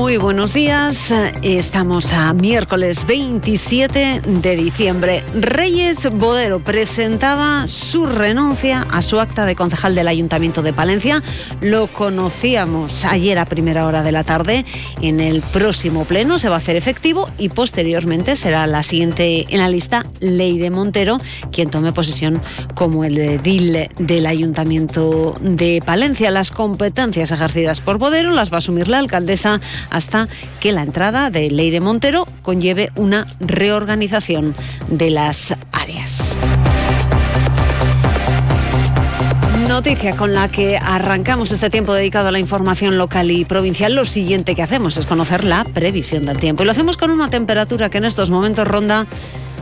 Muy buenos días. Estamos a miércoles 27 de diciembre. Reyes Bodero presentaba su renuncia a su acta de concejal del Ayuntamiento de Palencia. Lo conocíamos ayer a primera hora de la tarde. En el próximo pleno se va a hacer efectivo y posteriormente será la siguiente en la lista Leire Montero, quien tome posesión como el edil del Ayuntamiento de Palencia. Las competencias ejercidas por Bodero las va a asumir la alcaldesa hasta que la entrada de Leire Montero conlleve una reorganización de las áreas. Noticia con la que arrancamos este tiempo dedicado a la información local y provincial. Lo siguiente que hacemos es conocer la previsión del tiempo. Y lo hacemos con una temperatura que en estos momentos ronda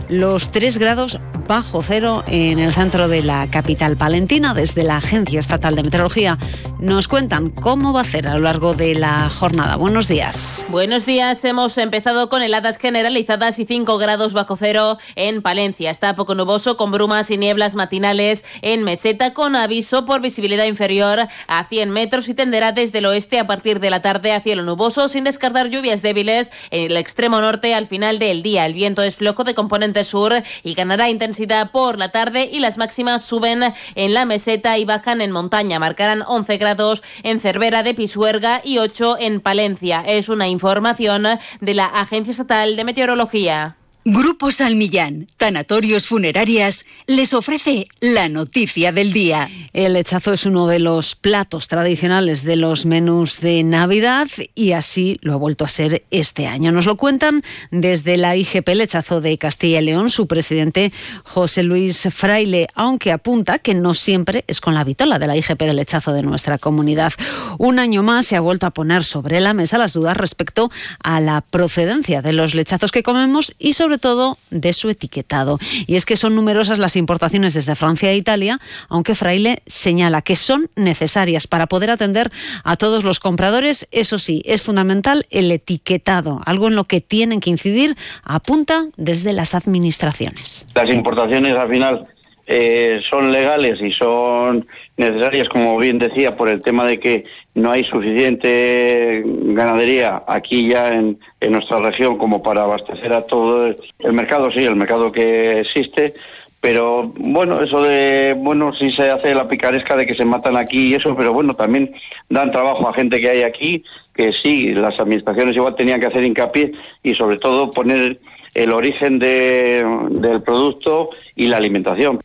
los 3 grados bajo cero en el centro de la capital palentina. Desde la Agencia Estatal de Meteorología nos cuentan cómo va a ser a lo largo de la jornada. Buenos días. Buenos días. Hemos empezado con heladas generalizadas y 5 grados bajo cero en Palencia. Está poco nuboso con brumas y nieblas matinales en meseta con aviso por visibilidad inferior a 100 metros y tenderá desde el oeste a partir de la tarde a cielo nuboso sin descartar lluvias débiles en el extremo norte al final del día. El viento es flojo de componente sur y ganará intensidad por la tarde y las máximas suben en la meseta y bajan en montaña. Marcarán 11 grados en Cervera de Pisuerga y 8 en Palencia. Es una información de la Agencia Estatal de Meteorología. Grupo Salmillán, Tanatorios Funerarias, les ofrece la noticia del día. El lechazo es uno de los platos tradicionales de los menús de Navidad y así lo ha vuelto a ser este año. Nos lo cuentan desde la IGP Lechazo de Castilla y León, su presidente José Luis Fraile, aunque apunta que no siempre es con la vitola de la IGP de Lechazo de nuestra comunidad. Un año más se ha vuelto a poner sobre la mesa las dudas respecto a la procedencia de los lechazos que comemos y sobre todo de su etiquetado. Y es que son numerosas las importaciones desde Francia e Italia, aunque Fraile señala que son necesarias para poder atender a todos los compradores. Eso sí, es fundamental el etiquetado, algo en lo que tienen que incidir, apunta desde las administraciones. Las importaciones al final eh, son legales y son necesarias, como bien decía, por el tema de que no hay suficiente ganadería aquí ya en, nuestra región como para abastecer a todo el, mercado, sí, el mercado que existe, pero bueno, eso de, bueno, sí se hace la picaresca de que se matan aquí y eso, pero bueno, también dan trabajo a gente que hay aquí, que sí, las administraciones igual tenían que hacer hincapié y sobre todo poner el origen de, del producto y la alimentación.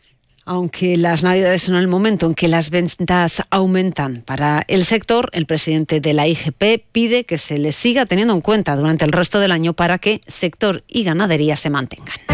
Aunque las Navidades son el momento en que las ventas aumentan para el sector, el presidente de la IGP pide que se les siga teniendo en cuenta durante el resto del año para que sector y ganadería se mantengan.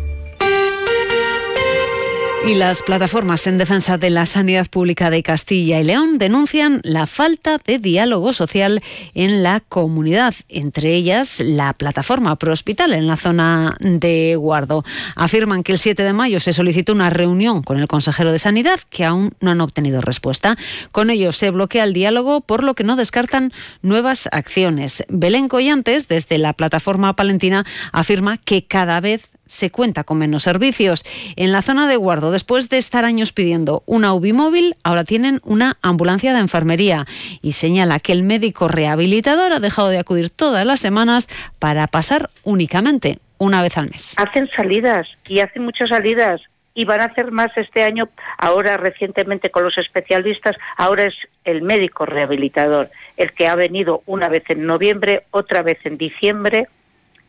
Y las plataformas en defensa de la sanidad pública de Castilla y León denuncian la falta de diálogo social en la comunidad, entre ellas la plataforma Prohospital en la zona de Guardo. Afirman que el 7 de mayo se solicitó una reunión con el consejero de Sanidad que aún no han obtenido respuesta. Con ello se bloquea el diálogo, por lo que no descartan nuevas acciones. Belén Collantes, desde la plataforma palentina, afirma que cada vez se cuenta con menos servicios. En la zona de Guardo, después de estar años pidiendo una UBI móvil, ahora tienen una ambulancia de enfermería y señala que el médico rehabilitador ha dejado de acudir todas las semanas para pasar únicamente una vez al mes. Hacen salidas y hacen muchas salidas y van a hacer más este año, ahora recientemente con los especialistas, ahora es el médico rehabilitador, el que ha venido una vez en noviembre, otra vez en diciembre,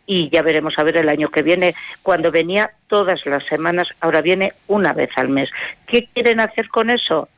y ya veremos a ver el año que viene, cuando venía todas las semanas, ahora viene una vez al mes. ¿Qué quieren hacer con eso?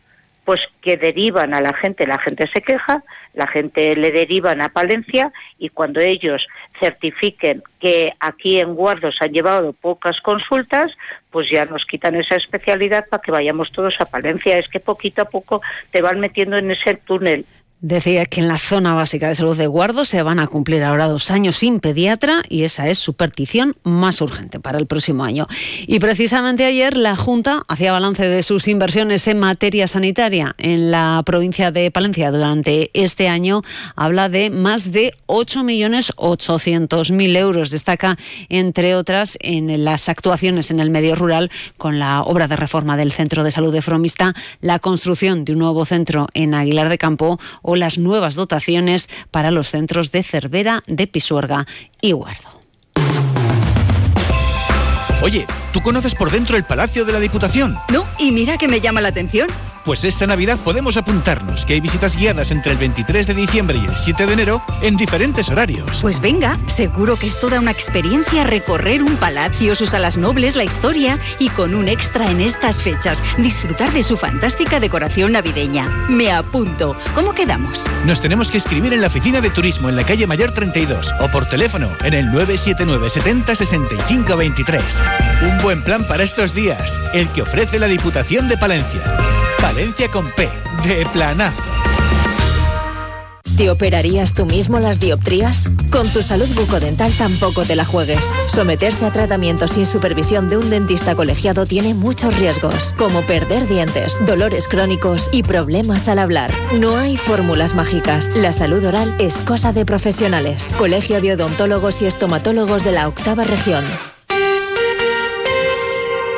pues que derivan a la gente, la gente se queja, la gente le derivan a Palencia y cuando ellos certifiquen que aquí en Guardos han llevado pocas consultas, pues ya nos quitan esa especialidad para que vayamos todos a Palencia. Es que poquito a poco te van metiendo en ese túnel Decía que en la zona básica de salud de Guardo se van a cumplir ahora dos años sin pediatra y esa es su petición más urgente para el próximo año. Y precisamente ayer la Junta hacía balance de sus inversiones en materia sanitaria en la provincia de Palencia durante este año. Habla de más de 8.800.000 euros. Destaca, entre otras, en las actuaciones en el medio rural con la obra de reforma del Centro de Salud de Fromista, la construcción de un nuevo centro en Aguilar de Campo las nuevas dotaciones para los centros de Cervera, de Pisuerga y Guardo. Oye, ¿tú conoces por dentro el Palacio de la Diputación? No, y mira que me llama la atención. Pues esta Navidad podemos apuntarnos, que hay visitas guiadas entre el 23 de diciembre y el 7 de enero en diferentes horarios. Pues venga, seguro que es toda una experiencia recorrer un palacio, sus salas nobles, la historia y con un extra en estas fechas, disfrutar de su fantástica decoración navideña. Me apunto. ¿Cómo quedamos? Nos tenemos que escribir en la oficina de turismo en la calle Mayor 32 o por teléfono en el 979 70 65 23. Un buen plan para estos días, el que ofrece la Diputación de Palencia. Valencia con P, de planazo. ¿Te operarías tú mismo las dioptrías? Con tu salud bucodental tampoco te la juegues. Someterse a tratamiento sin supervisión de un dentista colegiado tiene muchos riesgos, como perder dientes, dolores crónicos y problemas al hablar. No hay fórmulas mágicas. La salud oral es cosa de profesionales. Colegio de Odontólogos y Estomatólogos de la Octava Región.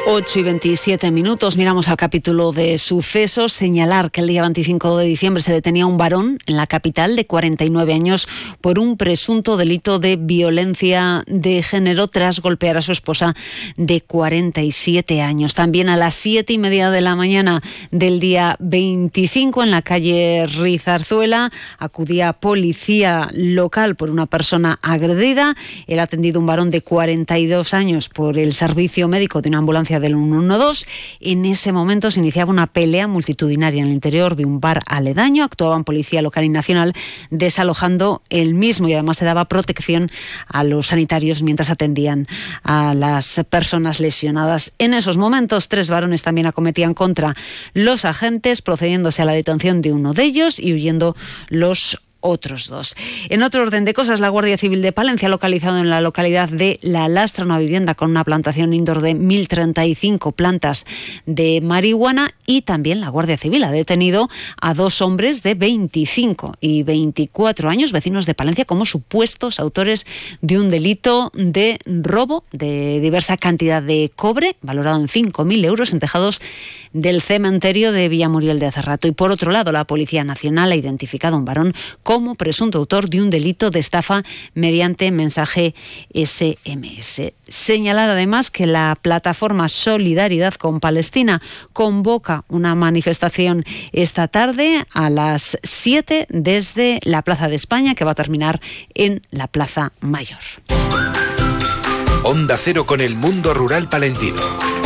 8 y 27 minutos. Miramos al capítulo de sucesos. Señalar que el día 25 de diciembre se detenía un varón en la capital de 49 años por un presunto delito de violencia de género tras golpear a su esposa de 47 años. También a las 7 y media de la mañana del día 25 en la calle Rizarzuela acudía policía local por una persona agredida. Era atendido un varón de 42 años por el servicio médico de una ambulancia del 112. En ese momento se iniciaba una pelea multitudinaria en el interior de un bar aledaño. Actuaban policía local y nacional desalojando el mismo y además se daba protección a los sanitarios mientras atendían a las personas lesionadas. En esos momentos, tres varones también acometían contra los agentes, procediéndose a la detención de uno de ellos y huyendo los otros dos. En otro orden de cosas, la Guardia Civil de Palencia ha localizado en la localidad de La Lastra una vivienda con una plantación indoor de 1.035 plantas de marihuana y también la Guardia Civil ha detenido a dos hombres de 25 y 24 años, vecinos de Palencia, como supuestos autores de un delito de robo de diversa cantidad de cobre, valorado en 5.000 euros en tejados del cementerio de Villamuriel de Cerrato. Y por otro lado, la Policía Nacional ha identificado a un varón como presunto autor de un delito de estafa mediante mensaje SMS. Señalar además que la plataforma Solidaridad con Palestina convoca una manifestación esta tarde a las 7 desde la Plaza de España que va a terminar en la Plaza Mayor. Onda Cero con el mundo rural palentino.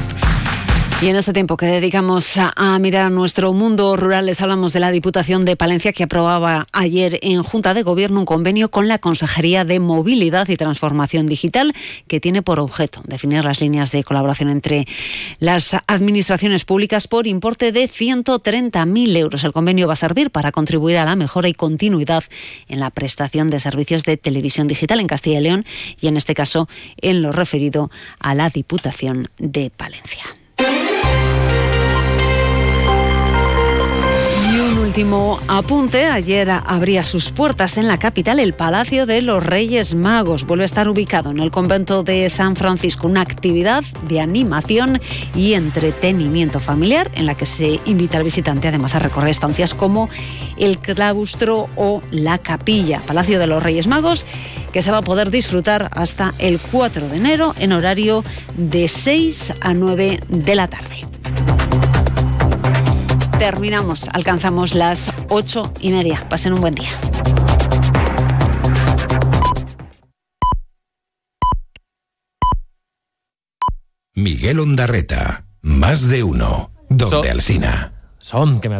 Y en este tiempo que dedicamos a, mirar nuestro mundo rural, les hablamos de la Diputación de Palencia que aprobaba ayer en Junta de Gobierno un convenio con la Consejería de Movilidad y Transformación Digital que tiene por objeto definir las líneas de colaboración entre las administraciones públicas por importe de 130.000 euros. El convenio va a servir para contribuir a la mejora y continuidad en la prestación de servicios de televisión digital en Castilla y León y en este caso en lo referido a la Diputación de Palencia. Último apunte. Ayer abría sus puertas en la capital el Palacio de los Reyes Magos. Vuelve a estar ubicado en el convento de San Francisco, una actividad de animación y entretenimiento familiar en la que se invita al visitante además a recorrer estancias como el claustro o la capilla. Palacio de los Reyes Magos que se va a poder disfrutar hasta el 4 de enero en horario de 6 a 9 de la tarde terminamos, alcanzamos las ocho y media. Pasen un buen día. Miguel Ondarreta, más de uno, donde Alsina. Son, que me